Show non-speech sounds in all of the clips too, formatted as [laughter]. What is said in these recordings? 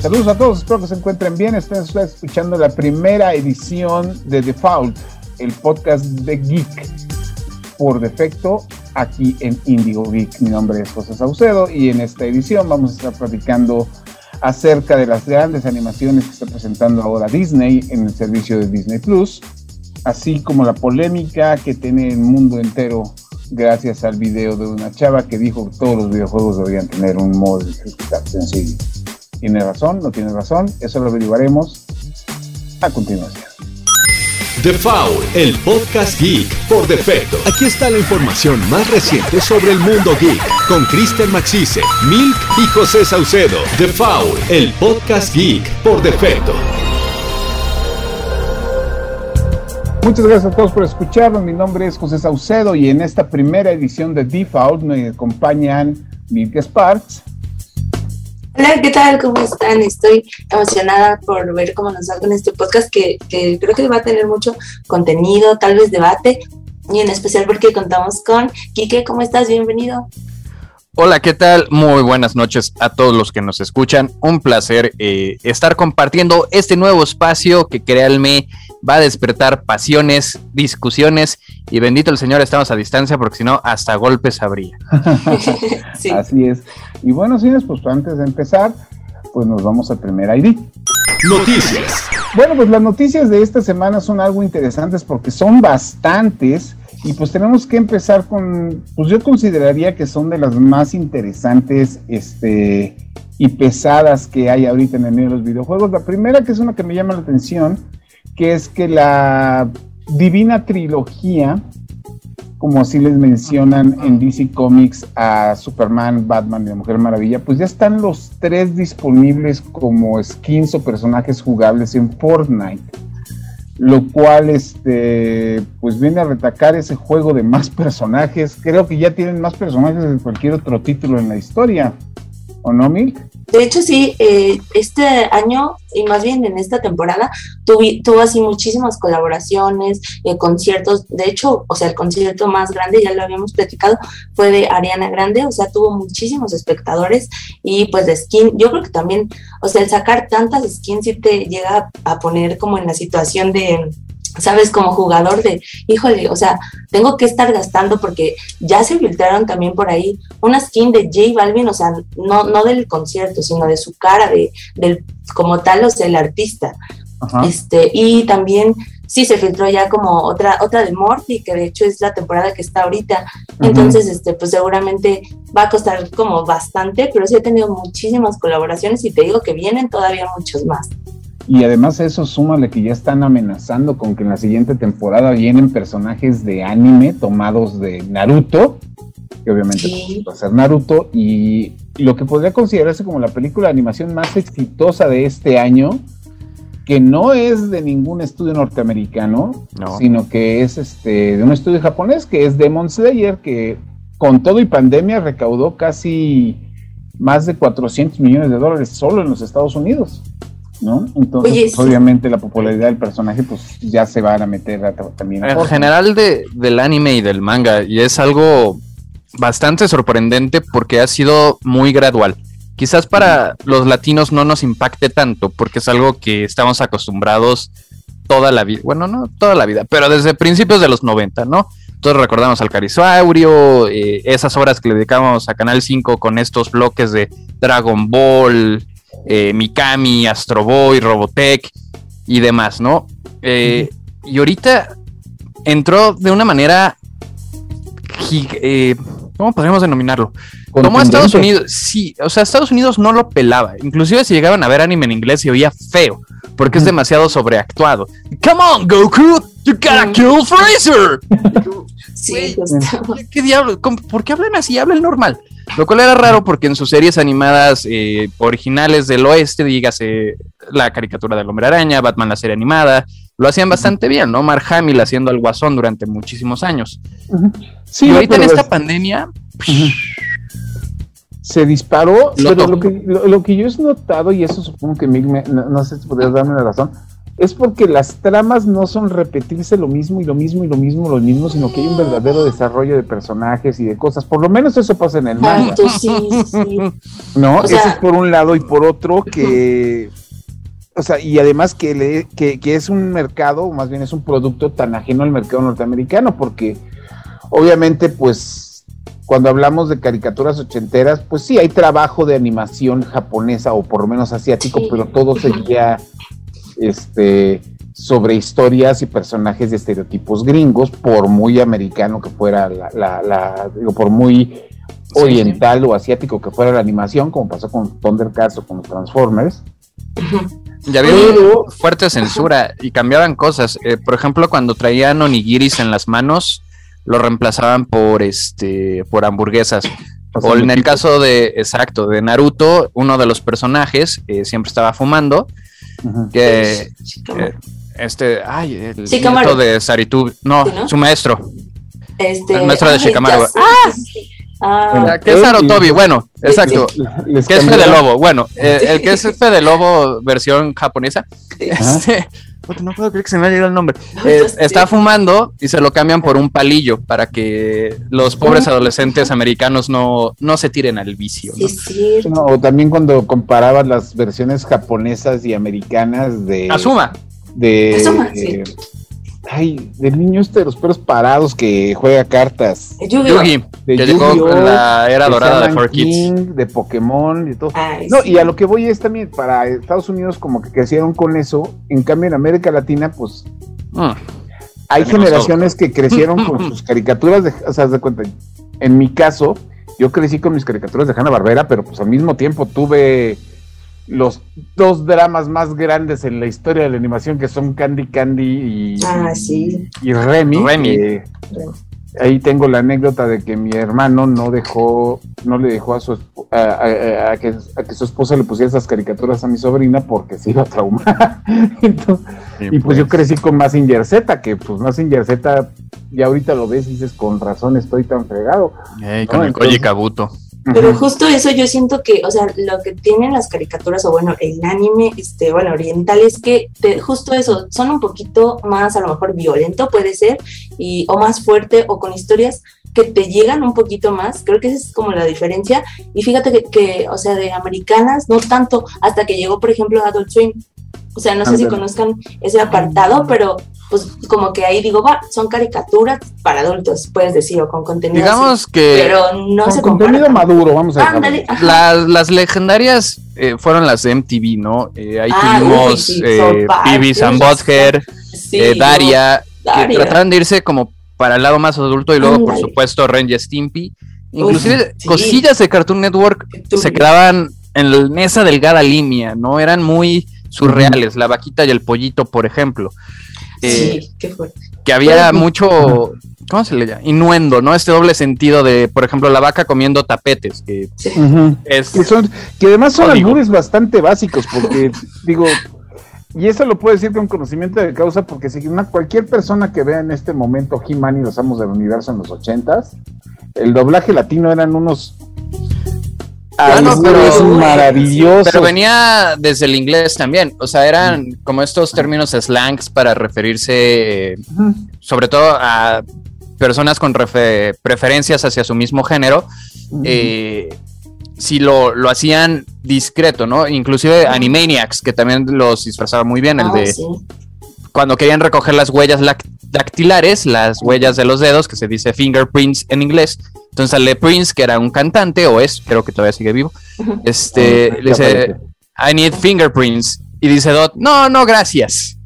Saludos a todos, espero que se encuentren bien. Estén escuchando la primera edición de Default, el podcast de Geek por defecto aquí en Indigo Geek. Mi nombre es José Saucedo y en esta edición vamos a estar platicando acerca de las grandes animaciones que está presentando ahora Disney en el servicio de Disney Plus, así como la polémica que tiene el mundo entero gracias al video de una chava que dijo que todos los videojuegos deberían tener un modo de sencillo. ¿Tiene razón? ¿No tiene razón? Eso lo averiguaremos a continuación. The Foul, el podcast geek por defecto. Aquí está la información más reciente sobre el mundo geek con Kristen Maxise, Milk y José Saucedo. The Foul, el podcast geek por defecto. Muchas gracias a todos por escucharnos. Mi nombre es José Saucedo y en esta primera edición de Default me acompañan Milk Sparks. Hola, ¿qué tal? ¿Cómo están? Estoy emocionada por ver cómo nos salga este podcast que, creo que va a tener mucho contenido, tal vez debate, y en especial porque contamos con Quique. ¿Cómo estás? Bienvenido. Hola, ¿qué tal? Muy buenas noches a todos los que nos escuchan. Un placer eh, estar compartiendo este nuevo espacio que créanme va a despertar pasiones, discusiones y bendito el Señor estamos a distancia porque si no hasta golpes habría. [laughs] Así es. Y bueno, señores, pues antes de empezar, pues nos vamos al primer ID. Noticias. Bueno, pues las noticias de esta semana son algo interesantes porque son bastantes y pues tenemos que empezar con, pues yo consideraría que son de las más interesantes este, y pesadas que hay ahorita en el medio de los videojuegos. La primera que es una que me llama la atención que es que la divina trilogía, como así les mencionan en DC Comics a Superman, Batman y la Mujer Maravilla, pues ya están los tres disponibles como skins o personajes jugables en Fortnite. Lo cual este pues viene a retacar ese juego de más [laughs] personajes. Creo que ya tienen más personajes que cualquier otro título en la historia. ¿O no, Milk? De hecho, sí, eh, este año y más bien en esta temporada tuvo así muchísimas colaboraciones, eh, conciertos. De hecho, o sea, el concierto más grande, ya lo habíamos platicado, fue de Ariana Grande, o sea, tuvo muchísimos espectadores y pues de skin. Yo creo que también, o sea, el sacar tantas skins sí te llega a poner como en la situación de sabes, como jugador de, híjole, o sea, tengo que estar gastando porque ya se filtraron también por ahí una skin de J Balvin, o sea, no, no del concierto, sino de su cara, de, del, como tal, o sea, el artista. Este, y también sí se filtró ya como otra, otra de Morty, que de hecho es la temporada que está ahorita. Entonces, este, pues seguramente va a costar como bastante, pero sí he tenido muchísimas colaboraciones y te digo que vienen todavía muchos más. Y además eso súmale que ya están amenazando con que en la siguiente temporada vienen personajes de anime tomados de Naruto, que obviamente va a ser Naruto, y lo que podría considerarse como la película de animación más exitosa de este año, que no es de ningún estudio norteamericano, sino que es este de un estudio japonés, que es Demon Slayer, que con todo y pandemia recaudó casi más de 400 millones de dólares solo en los Estados Unidos. ¿No? Entonces, pues, obviamente la popularidad del personaje, pues ya se van a meter también. En general de, del anime y del manga, y es algo bastante sorprendente porque ha sido muy gradual. Quizás para los latinos no nos impacte tanto porque es algo que estamos acostumbrados toda la vida, bueno, no toda la vida, pero desde principios de los 90, ¿no? Todos recordamos al Carisaurio, eh, esas horas que le dedicamos a Canal 5 con estos bloques de Dragon Ball, eh, Mikami, Astro Boy, Robotech y demás, ¿no? Eh, y ahorita entró de una manera, eh, ¿cómo podríamos denominarlo? Como a Estados Unidos, sí, o sea, Estados Unidos no lo pelaba. Inclusive si llegaban a ver anime en inglés se oía feo, porque es demasiado sobreactuado. Come on, Goku, you gotta kill Freezer. [laughs] Sí, ¿qué, diablo? ¿Por qué hablan así? Hablan normal. Lo cual era raro porque en sus series animadas eh, originales del oeste, dígase la caricatura del hombre araña, Batman la serie animada, lo hacían bastante bien, ¿no? Mark Hamill haciendo al guasón durante muchísimos años. Sí, y ahorita en esta pandemia... Se disparó, pero lo que, lo, que yo he notado, y eso supongo que Mick, no, sé si podrías darme la razón, es porque las tramas no son repetirse lo mismo y lo mismo y lo mismo, lo mismo, sino que hay un verdadero desarrollo de personajes y de cosas. Por lo menos eso pasa en el manga. sí, sí. ¿No? eso es por un lado y por otro que... O sea, y además que, le, que, que es un mercado, o más bien es un producto tan ajeno al mercado norteamericano, porque obviamente pues cuando hablamos de caricaturas ochenteras, pues sí, hay trabajo de animación japonesa o por lo menos asiático, pero todo seguía este, sobre historias y personajes de estereotipos gringos, por muy americano que fuera la, la, digo, por muy oriental o asiático que fuera la animación, como pasó con Thundercats o con los Transformers. Ya había fuerte censura y cambiaban cosas. Eh, por ejemplo, cuando traían onigiris en las manos, lo reemplazaban por este por hamburguesas. O, en el caso de, exacto, de Naruto, uno de los personajes eh, siempre estaba fumando que eh, este, ay, el nieto de Saritub, no, su maestro. Este, el maestro de Shikamaru. ¡Ah! Ah, ¿Qué es Sarutobi? Bueno, exacto. ¿Qué es Fede Lobo? Bueno, eh, el que es [laughs] Fede Lobo versión japonesa. Este, no puedo creer que se me haya llegado el nombre. Eh, está fumando y se lo cambian por un palillo para que los pobres adolescentes americanos no, no se tiren al vicio. o también cuando comparabas las versiones japonesas y americanas de. Asuma. De. Asuma, Ay, del niño este de los perros parados que juega cartas. Yugi. De que llegó en la era dorada de 4Kids. De Pokémon y todo. no, y a lo que voy es también para Estados Unidos como que crecieron con eso. En cambio en América Latina, pues. Ah. hay generaciones que crecieron [laughs] con sus caricaturas de. O sea, de cuenta. En mi caso, yo crecí con mis caricaturas de Hanna Barbera, pero pues al mismo tiempo tuve los dos dramas más grandes en la historia de la animación que son Candy Candy y, ah, y Remy. ahí tengo la anécdota de que mi hermano no dejó, no le dejó a su a, que, su esposa le pusiera esas caricaturas a mi sobrina porque se iba a traumar. [laughs] y pues, yo pues. crecí con Massinger Z, que pues Massinger Z ya ahorita lo ves y dices con razón estoy tan fregado. con el Koji Kabuto. Pero justo eso yo siento que, o sea, lo que tienen las caricaturas o bueno, el anime, este, bueno, oriental es que justo eso, son un poquito más a lo mejor violento puede ser, y, o más fuerte o con historias que te llegan un poquito más, creo que esa es como la diferencia, y fíjate que, que o sea, de americanas no tanto, hasta que llegó, por ejemplo, Adult Swim, o sea, no sé si conozcan ese apartado, pero pues como que ahí digo, va, son caricaturas para adultos, puedes decir, o con contenido. Digamos que. Pero no con contenido maduro, vamos a ver. Las, las legendarias eh, fueron las de MTV, ¿no? Eh, ahí ah, tuvimos eh, and Butthead, eh, Daria, que trataron de irse como para el lado más adulto y luego, por supuesto, Ren Stimpy. Inclusive cosillas de Cartoon Network se quedaban en esa delgada línea, ¿no? Eran muy surreales, la vaquita y el pollito, por ejemplo. Eh, sí, qué fuerte. Que había mucho, ¿cómo se le llama? Innuendo, ¿no? Este doble sentido de, por ejemplo, la vaca comiendo tapetes, que es... Que, son, que además son albures bastante básicos, porque, [laughs] digo, y eso lo puedo decir con conocimiento de causa, porque si una, cualquier persona que vea en este momento He-Man y los Amos del Universo en los ochentas, el doblaje latino eran unos Ah, no, pero es maravilloso. Pero venía desde el inglés también. O sea, eran como estos términos slangs para referirse sobre todo a personas con preferencias hacia su mismo género. Eh, si lo, hacían discreto, ¿no? Inclusive Animaniacs, que también los disfrazaba muy bien, el ah, de cuando querían recoger las huellas dactilares, las huellas de los dedos, que se dice fingerprints en inglés, entonces sale Prince, que era un cantante, o es, creo que todavía sigue vivo. Este, le dice, I need fingerprints. Y dice Dot, no, no, gracias.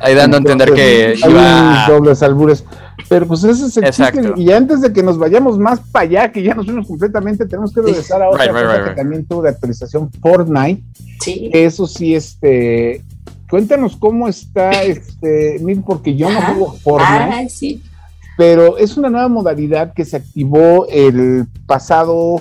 Ahí dando a entender que iba... dobles albures. Pero pues ese es el Exacto. Y antes de que nos vayamos más para allá, que ya nos fuimos completamente, tenemos que regresar a otra cosa que también tuvo de actualización Fortnite. Sí. Eso sí, este... Cuéntanos cómo está, este, porque yo no juego Fortnite. Ah, sí pero es una nueva modalidad que se activó el pasado,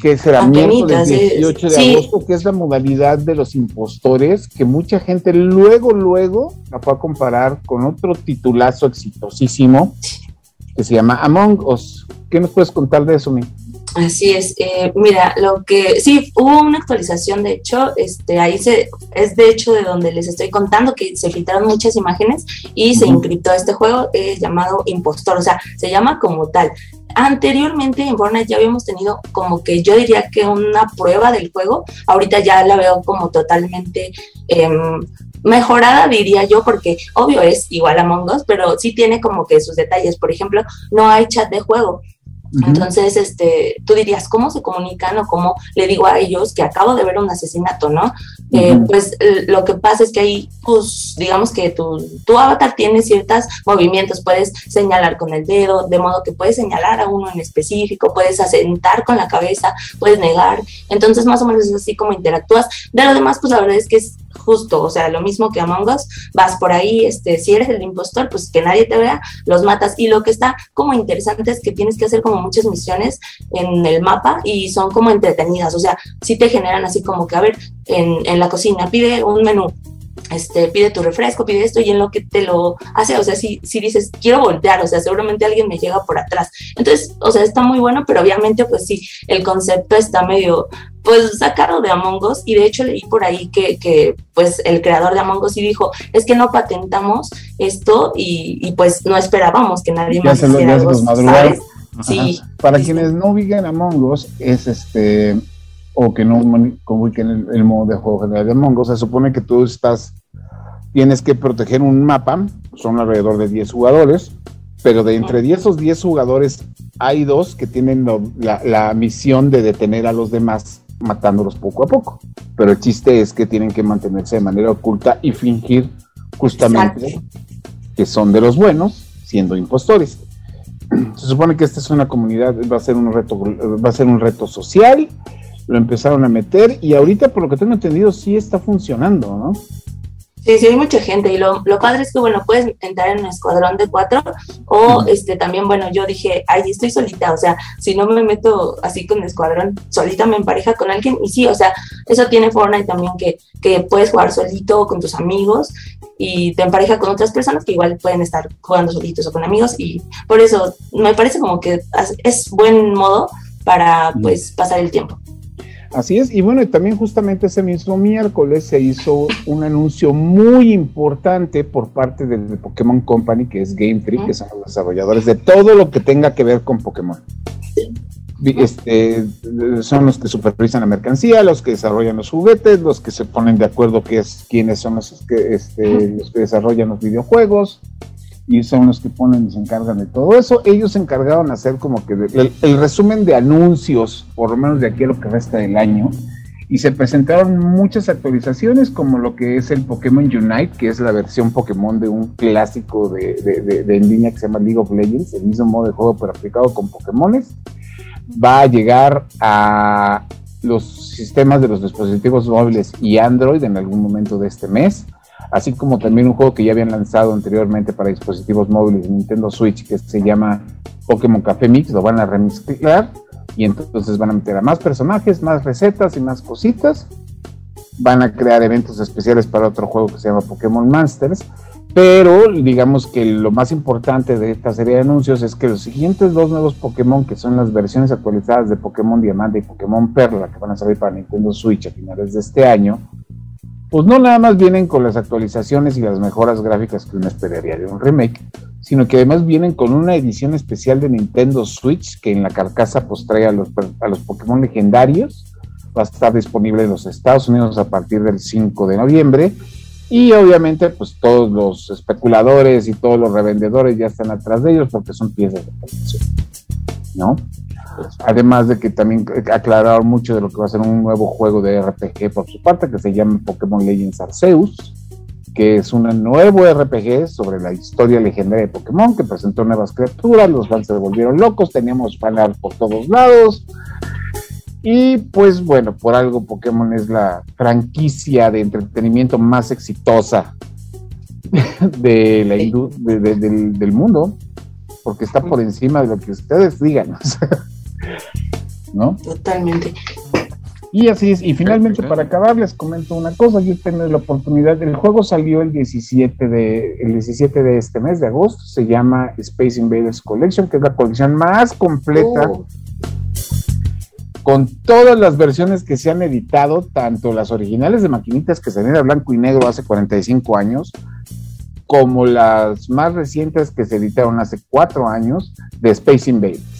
que será miércoles 18 de agosto, que es la modalidad de los impostores, que mucha gente luego, luego la fue a comparar con otro titulazo exitosísimo que se llama Among Us. ¿Qué nos puedes contar de eso, mi? Así es, eh, mira, lo que sí, hubo una actualización, de hecho, este, ahí se, es de hecho de donde les estoy contando que se filtraron muchas imágenes y se encriptó este juego es llamado Impostor, o sea, se llama como tal. Anteriormente en Fortnite ya habíamos tenido como que yo diría que una prueba del juego, ahorita ya la veo como totalmente em, mejorada, diría yo, porque obvio es igual a Among Us, pero sí tiene como que sus detalles. Por ejemplo, no hay chat de juego. Entonces, este, tú dirías, ¿cómo se comunican o cómo le digo a ellos que acabo de ver un asesinato, no? Eh, pues lo que pasa es que ahí, pues, digamos que tu, tu avatar tiene ciertos movimientos, puedes señalar con el dedo, de modo que puedes señalar a uno en específico, puedes asentar con la cabeza, puedes negar, entonces más o menos es así como interactúas. De lo demás, pues la verdad es que es justo, o sea, lo mismo que Among Us, vas por ahí, este, si eres el impostor, pues que nadie te vea, los matas. Y lo que está como interesante es que tienes que hacer como muchas misiones en el mapa y son como entretenidas, o sea, si te generan así como que, a ver, en, en la cocina, pide un menú, este, pide tu refresco, pide esto y en lo que te lo hace, o sea, si, si dices, quiero voltear, o sea, seguramente alguien me llega por atrás. Entonces, o sea, está muy bueno, pero obviamente, pues sí, el concepto está medio, pues sacado de Among Us y de hecho leí por ahí que, que pues el creador de Among Us sí dijo, es que no patentamos esto y, y pues no esperábamos que nadie más hiciera algo, Sí. Para quienes no ubican Among Us, es este o que no ubiquen el, el modo de juego general de Among Us, se supone que tú estás tienes que proteger un mapa, son alrededor de 10 jugadores, pero de entre 10 esos 10 jugadores hay dos que tienen la, la, misión de detener a los demás matándolos poco a poco. Pero el chiste es que tienen que mantenerse de manera oculta y fingir justamente Exacto. que son de los buenos, siendo impostores. Se supone que esta es una comunidad, va a ser un reto, va a ser un reto social, lo empezaron a meter y ahorita por lo que tengo entendido sí está funcionando, ¿no? Sí, sí, hay mucha gente y lo, lo, padre es que, bueno, puedes entrar en un escuadrón de cuatro o este también, bueno, yo dije, ay, estoy solita, o sea, si no me meto así con el escuadrón, solita me empareja con alguien y sí, o sea, eso tiene Fortnite también que, que puedes jugar solito o con tus amigos y te empareja con otras personas que igual pueden estar jugando solitos o con amigos y por eso me parece como que es buen modo para pues pasar el tiempo. Así es, y bueno, también justamente ese mismo miércoles se hizo un anuncio muy importante por parte del Pokémon Company, que es Game Freak, que son los desarrolladores de todo lo que tenga que ver con Pokémon. Este, son los que supervisan la mercancía, los que desarrollan los juguetes, los que se ponen de acuerdo es, quiénes son los que, este, los que desarrollan los videojuegos, y son los que ponen y se encargan de todo eso. Ellos se encargaron de hacer como que el, resumen de anuncios, por lo menos de aquí a lo que resta del año, y se presentaron muchas actualizaciones como lo que es el Pokémon Unite, que es la versión Pokémon de un clásico de, de, de, de en línea que se llama League of Legends, el mismo modo de juego pero aplicado con Pokémones. Va a llegar a los sistemas de los dispositivos móviles y Android en algún momento de este mes así como también un juego que ya habían lanzado anteriormente para dispositivos móviles Nintendo Switch que se llama Pokémon Café Mix, lo van a remezclar y entonces van a meter a más personajes, más recetas y más cositas. Van a crear eventos especiales para otro juego que se llama Pokémon Masters. Pero digamos que lo más importante de esta serie de anuncios es que los siguientes dos nuevos Pokémon, que son las versiones actualizadas de Pokémon Diamante y Pokémon Perla, que van a salir para Nintendo Switch a finales de este año, pues no nada más vienen con las actualizaciones y las mejoras gráficas que uno esperaría de un remake, sino que además vienen con una edición especial de Nintendo Switch que en la carcasa pues trae a los, a los Pokémon legendarios. Va a estar disponible en los Estados Unidos a partir del 5 de noviembre. Y obviamente pues todos los especuladores y todos los revendedores ya están atrás de ellos porque son piezas de colección. ¿No? Además de que también aclararon mucho de lo que va a ser un nuevo juego de RPG por su parte, que se llama Pokémon Legends Arceus, que es un nuevo RPG sobre la historia legendaria de Pokémon, que presentó nuevas criaturas, los fans se volvieron locos, teníamos fanart por todos lados. Y pues bueno, por algo Pokémon es la franquicia de entretenimiento más exitosa [laughs] de la de, de, del, del mundo porque está por encima de lo que ustedes digan. ¿No? Totalmente. Y así es, y finalmente para acabar les comento una cosa, yo tengo la oportunidad, el juego salió el 17 de, el 17 de este mes de agosto, se llama Space Invaders Collection, que es la colección más completa oh. con todas las versiones que se han editado, tanto las originales de maquinitas que salieron a blanco y negro hace 45 años, como las más recientes que se editaron hace 4 años de Space Invaders.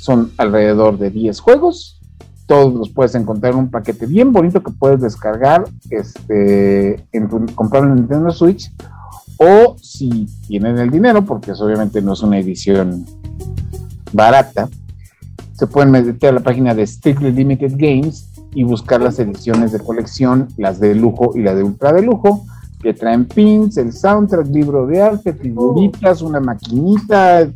Son alrededor de 10 juegos, todos los puedes encontrar en un paquete bien bonito que puedes descargar, este, en comprar en Nintendo Switch, o si tienen el dinero, porque eso obviamente no es una edición barata, se pueden meter a la página de Strictly Limited Games y buscar las ediciones de colección, las de lujo y la de ultra de lujo, que traen pins, el soundtrack, libro de arte, figuritas, una maquinita,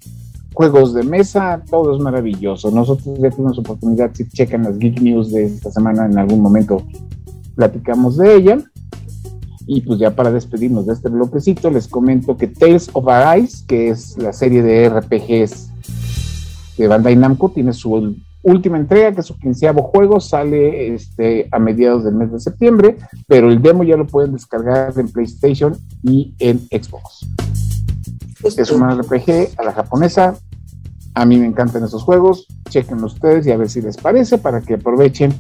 juegos de mesa, todo es maravilloso. Nosotros ya tuvimos oportunidad, si checan las Geek News de esta semana, en algún momento platicamos de ella. Y pues ya para despedirnos de este bloquecito, les comento que Tales of Arise, que es la serie de RPGs de Bandai Namco tiene su última entrega, que es su quinceavo juego, sale este, a mediados del mes de septiembre, pero el demo ya lo pueden descargar en PlayStation y en Xbox. Es un RPG a la japonesa. A mí me encantan esos juegos. Chequen ustedes y a ver si les parece para que aprovechen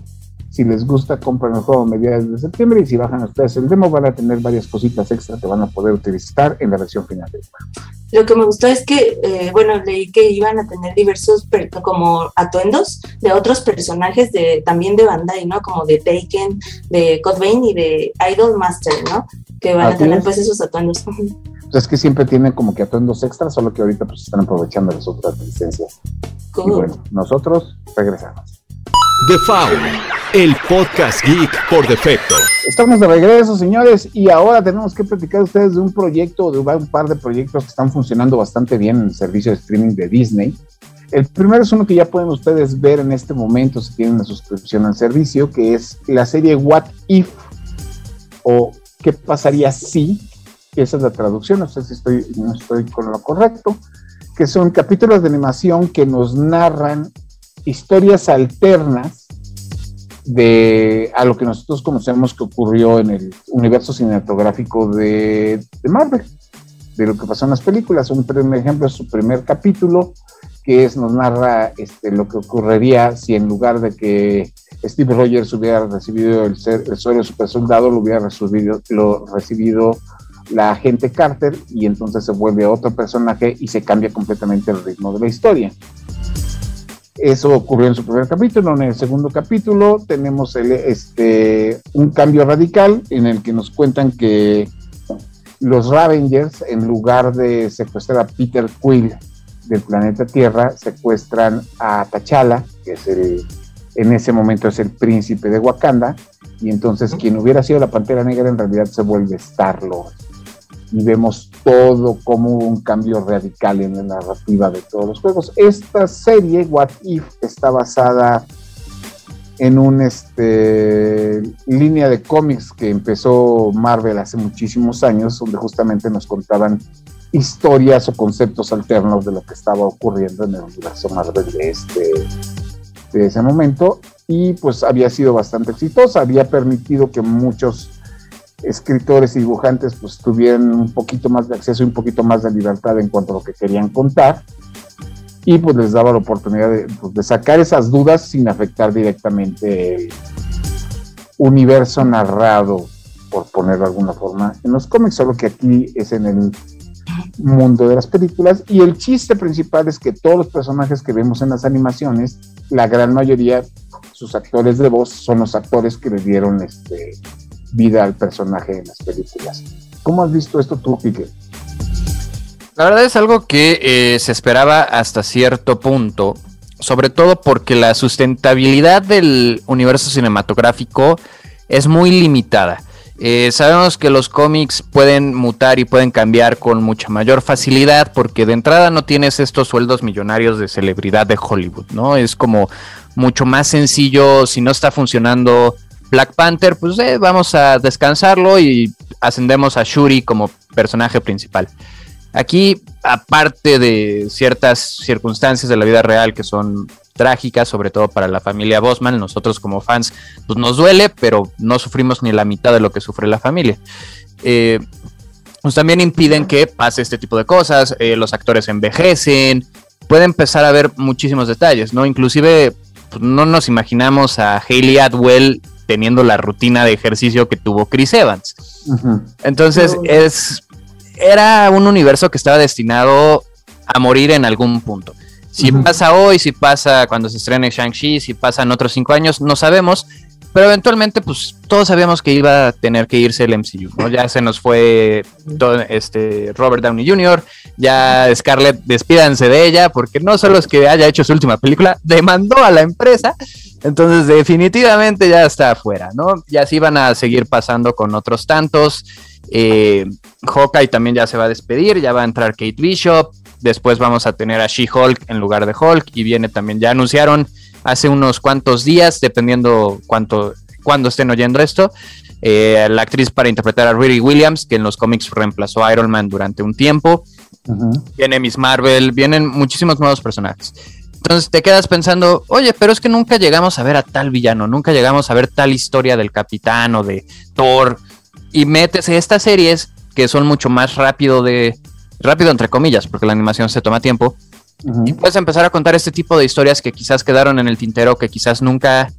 si les gusta, compran el juego a mediados de septiembre y si bajan ustedes el demo van a tener varias cositas extra que van a poder utilizar en la versión final del juego. Lo que me gustó es que, eh, bueno, leí que iban a tener diversos como atuendos de otros personajes de también de Bandai, ¿no? Como de Taken, de Code y de Idol Master, ¿no? Que van a tener pues esos atuendos. [laughs] Pues es que siempre tienen como que atuendos extras, solo que ahorita pues están aprovechando las otras licencias. Y bueno, nosotros regresamos. The Foul, el podcast geek por defecto. Estamos de regreso, señores, y ahora tenemos que platicar ustedes de un proyecto, de un par de proyectos que están funcionando bastante bien en el servicio de streaming de Disney. El primero es uno que ya pueden ustedes ver en este momento si tienen una suscripción al servicio, que es la serie What If o ¿Qué pasaría si? Esa es la traducción, no sé si estoy, no estoy con lo correcto, que son capítulos de animación que nos narran historias alternas de a lo que nosotros conocemos que ocurrió en el universo cinematográfico de, Marvel, de lo que pasó en las películas. Un primer ejemplo es su primer capítulo, que es, nos narra este, lo que ocurriría si en lugar de que Steve Rogers hubiera recibido el, ser, el suelo super soldado, lo hubiera recibido, la agente Carter y entonces se vuelve otro personaje y se cambia completamente el ritmo de la historia. Eso ocurrió en su primer capítulo. En el segundo capítulo tenemos el, este, un cambio radical en el que nos cuentan que los Ravengers, en lugar de secuestrar a Peter Quill del planeta Tierra, secuestran a T'Challa, que es el, en ese momento es el príncipe de Wakanda, y entonces quien hubiera sido la Pantera Negra en realidad se vuelve Star-Lord y vemos todo como un cambio radical en la narrativa de todos los juegos. Esta serie, What If, está basada en una este, línea de cómics que empezó Marvel hace muchísimos años, donde justamente nos contaban historias o conceptos alternos de lo que estaba ocurriendo en el universo Marvel de, este, de ese momento. Y pues había sido bastante exitosa, había permitido que muchos escritores y dibujantes pues tuvieran un poquito más de acceso y un poquito más de libertad en cuanto a lo que querían contar. Y pues les daba la oportunidad de, pues, sacar esas dudas sin afectar directamente el universo narrado, por ponerlo de alguna forma, en los cómics, solo que aquí es en el mundo de las películas. Y el chiste principal es que todos los personajes que vemos en las animaciones, la gran mayoría, sus actores de voz son los actores que le dieron este vida al personaje en las películas. ¿Cómo has visto esto tú, Pique? La verdad es algo que eh, se esperaba hasta cierto punto, sobre todo porque la sustentabilidad del universo cinematográfico es muy limitada. Eh, sabemos que los cómics pueden mutar y pueden cambiar con mucha mayor facilidad porque de entrada no tienes estos sueldos millonarios de celebridad de Hollywood, ¿no? Es como mucho más sencillo, si no está funcionando Black Panther, pues eh, vamos a descansarlo y ascendemos a Shuri como personaje principal. Aquí, aparte de ciertas circunstancias de la vida real que son trágicas, sobre todo para la familia Bosman, nosotros como fans, pues nos duele, pero no sufrimos ni la mitad de lo que sufre la familia. Eh, pues también impiden que pase este tipo de cosas, eh, los actores envejecen, puede empezar a ver muchísimos detalles, ¿no? Inclusive pues, no nos imaginamos a Hayley Atwell teniendo la rutina de ejercicio que tuvo Chris Evans. Entonces, es era un universo que estaba destinado a morir en algún punto. Si pasa hoy, si pasa cuando se estrene Shang-Chi, si pasan otros cinco años, no sabemos. Pero eventualmente, pues todos sabíamos que iba a tener que irse el MCU, ¿no? Ya se nos fue este Robert Downey Jr., ya Scarlett, despídanse de ella, porque no solo es que haya hecho su última película, demandó a la empresa, entonces definitivamente ya está afuera, ¿no? Ya se iban a seguir pasando con otros tantos. Eh, Hawkeye también ya se va a despedir, ya va a entrar Kate Bishop, después vamos a tener a She-Hulk en lugar de Hulk y viene también, ya anunciaron hace unos cuantos días, dependiendo cuánto, cuando estén oyendo esto. Eh, la actriz para interpretar a Riri Williams, que en los cómics reemplazó a Iron Man durante un tiempo. Viene Miss Marvel, vienen muchísimos nuevos personajes. Entonces te quedas pensando, oye, pero es que nunca llegamos a ver a tal villano, nunca llegamos a ver tal historia del capitán o de Thor. Y metes estas series que son mucho más rápido de. rápido entre comillas, porque la animación se toma tiempo y puedes empezar a contar este tipo de historias que quizás quedaron en el tintero, que quizás nunca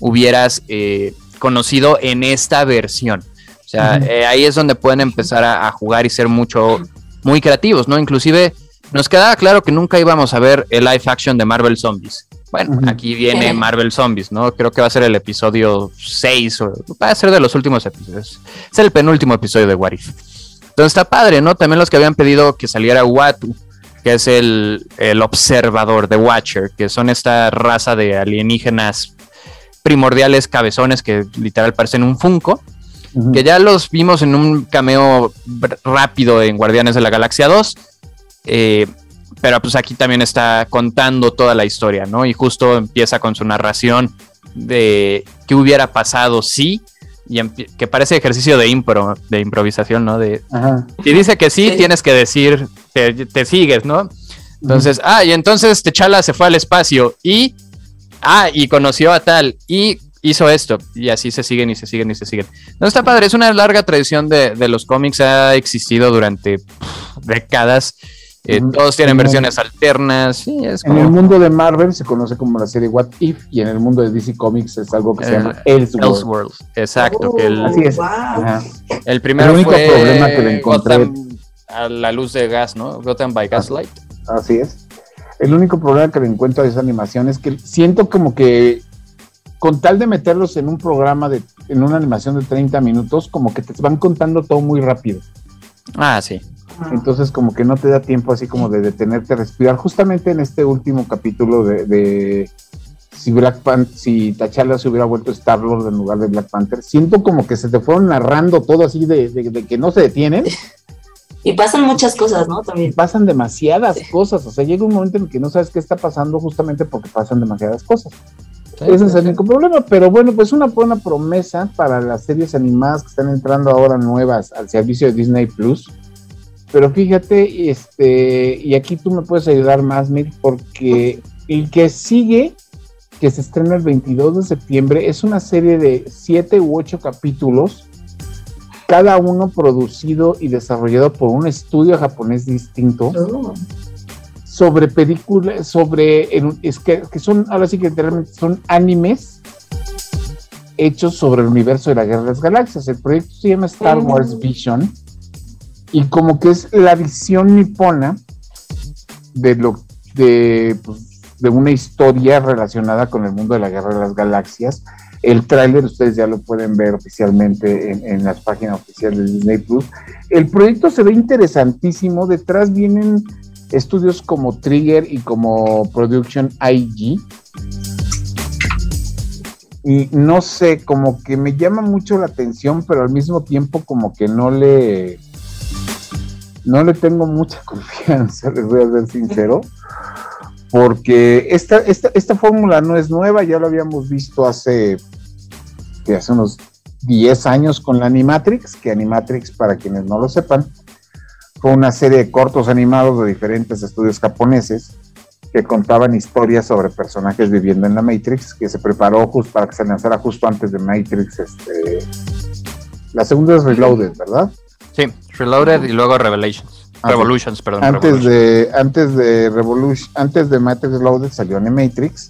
hubieras eh, conocido en esta versión. O sea, eh, ahí es donde pueden empezar a, jugar y ser mucho, muy creativos, ¿no? Inclusive nos quedaba claro que nunca íbamos a ver el live action de Marvel Zombies. Bueno, aquí viene [laughs] Marvel Zombies, ¿no? Creo que va a ser el episodio 6, o va a ser de los últimos episodios. Es el penúltimo episodio de What If. Entonces está padre, ¿no? También los que habían pedido que saliera Watu que es el, observador de Watcher, que son esta raza de alienígenas primordiales cabezones que literal parecen un Funko, que ya los vimos en un cameo rápido en Guardianes de la Galaxia 2, eh, pero pues aquí también está contando toda la historia, ¿no? Y justo empieza con su narración de qué hubiera pasado si y que parece ejercicio de impro, de improvisación, ¿no? De, Y dice que sí, tienes que decir, te, sigues, ¿no? Entonces, ah, y entonces Techala se fue al espacio y, ah, y conoció a tal y hizo esto, y así se siguen y se siguen y se siguen. No está padre, es una larga tradición de, de los cómics, ha existido durante décadas eh, todos tienen versiones alternas. en el mundo de Marvel se conoce como la serie What If y en el mundo de DC Comics es algo que se llama eh, Elseworld. Exacto. el, Así es. El primero único problema que le encontré a la luz de gas, ¿no? Gotham by Gaslight. Así es. El único problema que le encuentro a esa animación es que siento como que con tal de meterlos en un programa de en una animación de 30 minutos, como que te van contando todo muy rápido. Ah, sí. Entonces como que no te da tiempo así como de detenerte a respirar. Justamente en este último capítulo de, si Black Panther, si T'Challa se hubiera vuelto Star Lord en lugar de Black Panther, siento como que se te fueron narrando todo así de, que no se detienen. [laughs] Y pasan muchas cosas, ¿no? También. Pasan demasiadas cosas. O sea, llega un momento en que no sabes qué está pasando justamente porque pasan demasiadas cosas. Ese es el único problema. Pero bueno, pues una buena promesa para las series animadas que están entrando ahora nuevas al servicio de Disney Plus pero fíjate, este, y aquí tú me puedes ayudar más, Mick, porque el que sigue, que se estrena el 22 de septiembre, es una serie de siete u ocho capítulos, cada uno producido y desarrollado por un estudio japonés distinto. Oh. Sobre películas, sobre, es que, que son, ahora sí que literalmente son animes hechos sobre el universo de la Guerra de las Galaxias. El proyecto se llama Star oh. Wars Vision y como que es la visión nipona de lo de, pues, de una historia relacionada con el mundo de la guerra de las galaxias. El tráiler ustedes ya lo pueden ver oficialmente en, en las páginas oficiales de Disney Plus. El proyecto se ve interesantísimo. Detrás vienen estudios como Trigger y como Production IG. Y no sé, como que me llama mucho la atención, pero al mismo tiempo como que no le no le tengo mucha [laughs] confianza, les voy a ser sincero, porque esta, esta, esta fórmula no es nueva, ya lo habíamos visto hace, hace unos 10 años con la Animatrix, que Animatrix, para quienes no lo sepan, fue una serie de cortos animados de diferentes estudios japoneses que contaban historias sobre personajes viviendo en la Matrix, que se preparó justo para que se lanzara justo antes de Matrix. Este, la segunda es Reloaded, ¿verdad? Sí, Reloaded y luego Revelations. Ah, Revolutions, perdón. Antes de, antes de Revolution, antes de Matrix Reloaded salió Animatrix.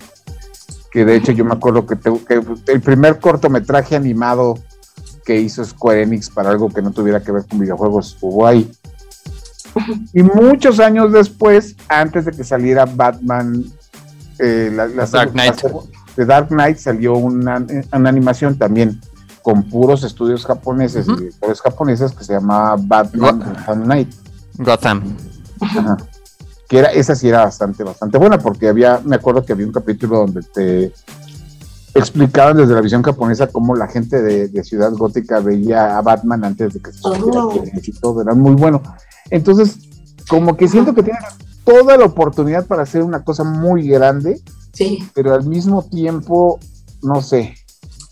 que de hecho yo me acuerdo que, que el primer cortometraje animado que hizo Square Enix para algo que no tuviera que ver con videojuegos hubo ahí. [laughs] Y muchos años después, antes de que saliera Batman, eh, la, Dark Knight. de Dark Knight salió una, animación también con puros estudios japoneses y directores japoneses que se llamaba Batman Gotham Knight. Gotham. Que era, esa sí era bastante, bastante buena, porque había, me acuerdo que había un capítulo donde te explicaban desde la visión japonesa cómo la gente de, Ciudad Gótica veía a Batman antes de que se oh. y todo, era muy bueno. Entonces, como que siento que tiene toda la oportunidad para hacer una cosa muy grande, sí. pero al mismo tiempo, no sé.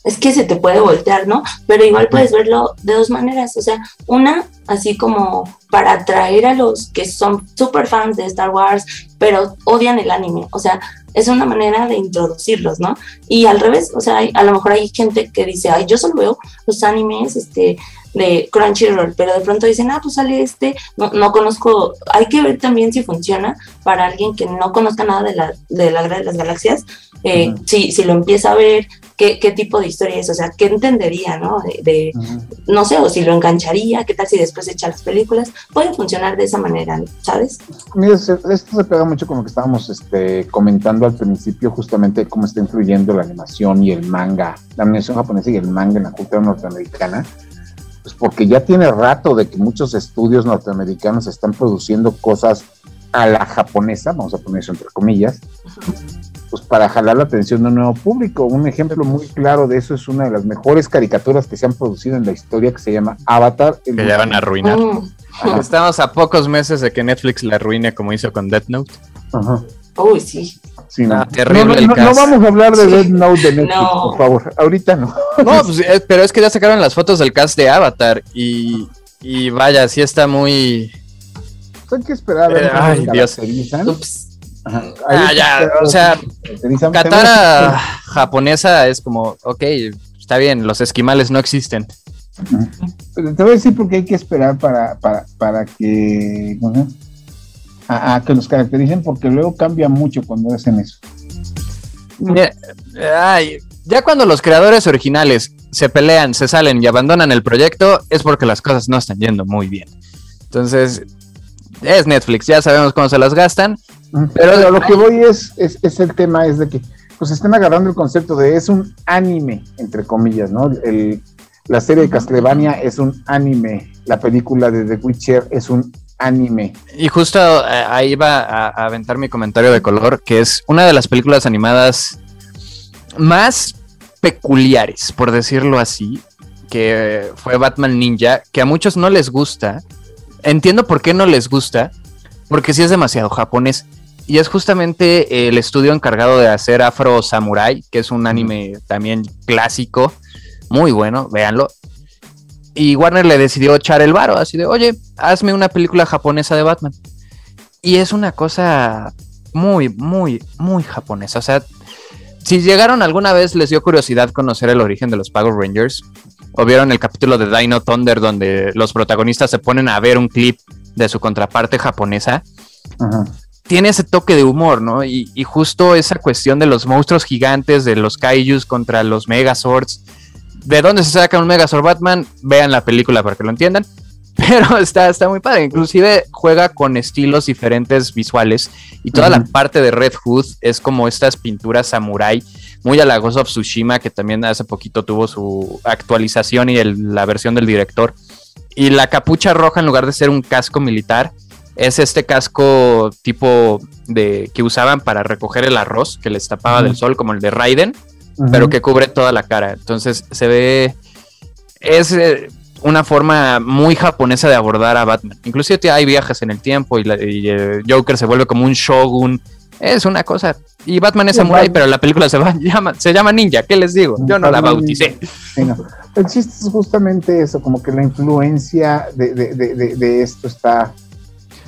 Es que se te puede voltear, ¿no? Pero igual puedes verlo de dos maneras. O sea, una, así como para atraer a los que son super fans de Star Wars, pero odian el anime. O sea, es una manera de introducirlos, ¿no? Y al revés, o sea, a lo mejor hay gente que dice, ay, yo solo veo los animes, este, de Crunchyroll, pero de pronto dicen, ah, pues sale este, no, no conozco, hay que ver también si funciona. Para alguien que no conozca nada de la, de la de las galaxias, eh, si, si lo empieza a ver, qué, qué tipo de historia es, o sea, qué entendería, ¿no? De, no sé, o si lo engancharía, qué tal si después echa las películas, puede funcionar de esa manera, ¿sabes? Mira, esto se pega mucho con lo que estábamos este, comentando al principio, justamente cómo está influyendo la animación y el manga, la animación japonesa y el manga en la cultura norteamericana pues porque ya tiene rato de que muchos estudios norteamericanos están produciendo cosas a la japonesa, vamos a poner eso entre comillas, pues para jalar la atención de un nuevo público. Un ejemplo muy claro de eso es una de las mejores caricaturas que se han producido en la historia que se llama Avatar. que ya van a arruinar. Mm. Estamos a pocos meses de que Netflix la arruine como hizo con Death Note. Ajá. Uy, sí. Sí, no. terrible no, no, vamos a hablar de Death Note de Netflix, por favor. Ahorita no. No, pues, eh, pero es que ya sacaron las fotos del cast de Avatar y, y vaya, sí está muy. Pues hay que esperar a ver. Eh, ay, Dios. Ah, ya, o sea, Katara japonesa es como, ok, está bien, los esquimales no existen. Pero te voy a decir porque hay que esperar para, para, para que a, que los caractericen porque luego cambia mucho cuando hacen eso. ya cuando los creadores originales se pelean, se salen y abandonan el proyecto, es porque las cosas no están yendo muy bien. Entonces, es Netflix, ya sabemos cómo se las gastan. Pero lo que voy es, es, el tema, es de que pues están agarrando el concepto de es un anime, entre comillas, ¿no? El, la serie de Castlevania es un anime, la película de The Witcher es un anime. Y justo eh, ahí va a, aventar mi comentario de color, que es una de las películas animadas más peculiares, por decirlo así, que fue Batman Ninja, que a muchos no les gusta. Entiendo por qué no les gusta, porque sí es demasiado japonés. Y es justamente el estudio encargado de hacer Afro Samurai, que es un anime también clásico, muy bueno, véanlo. Y Warner le decidió echar el varo, así de, oye, hazme una película japonesa de Batman. Y es una cosa muy, muy, muy japonesa. O sea, si llegaron alguna vez, les dio curiosidad conocer el origen de los Power Rangers, o vieron el capítulo de Dino Thunder donde los protagonistas se ponen a ver un clip de su contraparte japonesa, tiene ese toque de humor, ¿no? Y, y, justo esa cuestión de los monstruos gigantes, de los kaijus contra los megazords, de dónde se saca un Megazord Batman, vean la película para que lo entiendan. [laughs] Pero está, está muy padre. Inclusive juega con estilos diferentes visuales. Y toda la parte de Red Hood es como estas pinturas samurai. Muy a la Ghost of Tsushima, que también hace poquito tuvo su actualización y la versión del director. Y la capucha roja, en lugar de ser un casco militar, es este casco tipo de que usaban para recoger el arroz que les tapaba del sol, como el de Raiden pero que cubre toda la cara. Entonces se ve. Es eh, una forma muy japonesa de abordar a Batman. Inclusive hay viajes en el tiempo y, eh, Joker se vuelve como un shogun. Es una cosa. Y Batman es samurai, pero la película se, va, [laughs] llama, se llama Ninja. ¿Qué les digo? Yo no la bauticé. El chiste es justamente eso, como que la influencia de, de esto está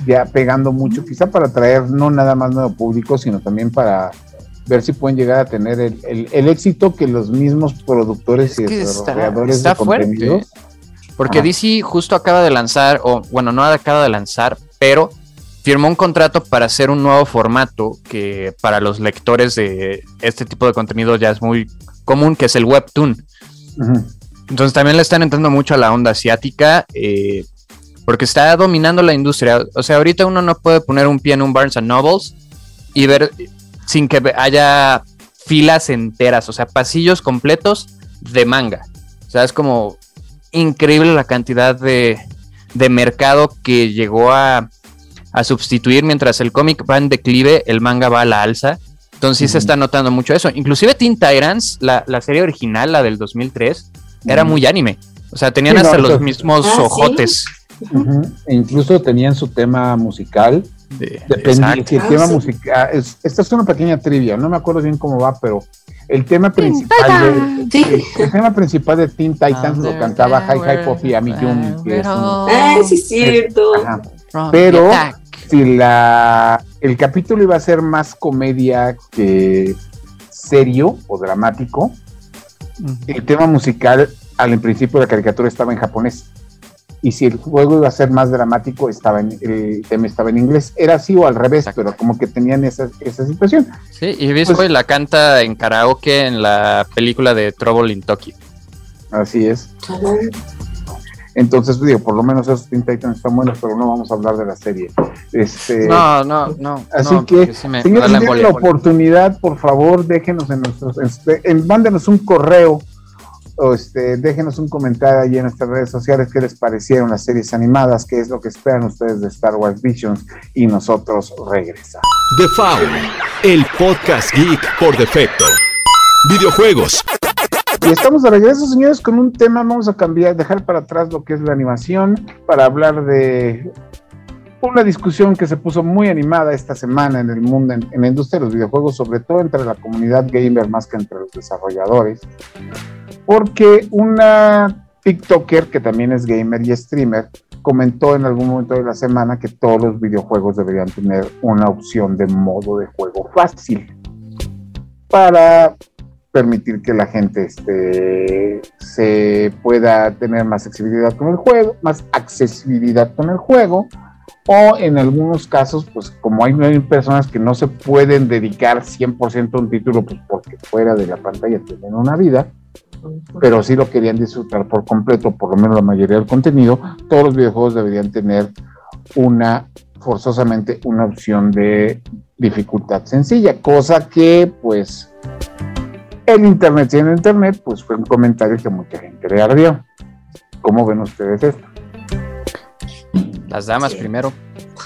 ya pegando mucho, quizá para atraer no nada más nuevo público, sino también para ver si pueden llegar a tener el, éxito que los mismos productores y desarrolladores está, está fuerte. Porque DC justo acaba de lanzar, o bueno, no acaba de lanzar, pero firmó un contrato para hacer un nuevo formato que para los lectores de este tipo de contenido ya es muy común, que es el webtoon. Entonces también le están entrando mucho a la onda asiática, eh, porque está dominando la industria. O sea, ahorita uno no puede poner un pie en un Barnes Nobles y ver sin que haya filas enteras, o sea, pasillos completos de manga. O sea, es como increíble la cantidad de, de mercado que llegó a, a sustituir mientras el cómic va en declive, el manga va a la alza. Entonces sí se está notando mucho eso. Inclusive Teen Titans, la, la serie original, la del 2003, era muy anime. O sea, tenían hasta los mismos ah, ojotes. E incluso tenían su tema musical. De, Depende, si el tema ah, musical. esta es una pequeña trivia, no me acuerdo bien cómo va, pero el tema principal de, el, tema principal de Teen Titans lo cantaba Hi Hi Pop y Ami Yumi. Que es ah, sí, cierto. Pero si la el capítulo iba a ser más comedia que serio o dramático, el tema musical al principio de la caricatura estaba en japonés. Y si el juego iba a ser más dramático, estaba en, el tema estaba en inglés. Era así o al revés, pero como que tenían esa, esa situación. Sí, y Biscoy pues, la canta en karaoke en la película de Trouble in Tokyo. Así es. Entonces, digo, por lo menos esos Teen Titans están buenos, pero no vamos a hablar de la serie. Este, no, no, no. Así que, si tienen la oportunidad, por favor, déjenos en nuestros, este, en, mándenos un correo o este, déjenos un comentario allí en nuestras redes sociales qué les parecieron las series animadas, qué es lo que esperan ustedes de Star Wars Visions y nosotros regresamos. The Foul, el podcast geek por defecto. Videojuegos, y estamos de regreso, señores, con un tema. Vamos a cambiar, dejar para atrás lo que es la animación para hablar de una discusión que se puso muy animada esta semana en el mundo, en, la industria de los videojuegos, sobre todo entre la comunidad gamer más que entre los desarrolladores, porque una TikToker que también es gamer y streamer comentó en algún momento de la semana que todos los videojuegos deberían tener una opción de modo de juego fácil para permitir que la gente este, se pueda tener más accesibilidad con el juego, más accesibilidad con el juego, o en algunos casos, pues como hay, personas que no se pueden dedicar 100% a un título, pues porque fuera de la pantalla tienen una vida, pero sí lo querían disfrutar por completo, por lo menos la mayoría del contenido, todos los videojuegos deberían tener una, forzosamente, una opción de dificultad sencilla, cosa que pues el Internet y en Internet, pues fue un comentario que mucha gente le ardió. ¿Cómo ven ustedes esto? Las damas primero.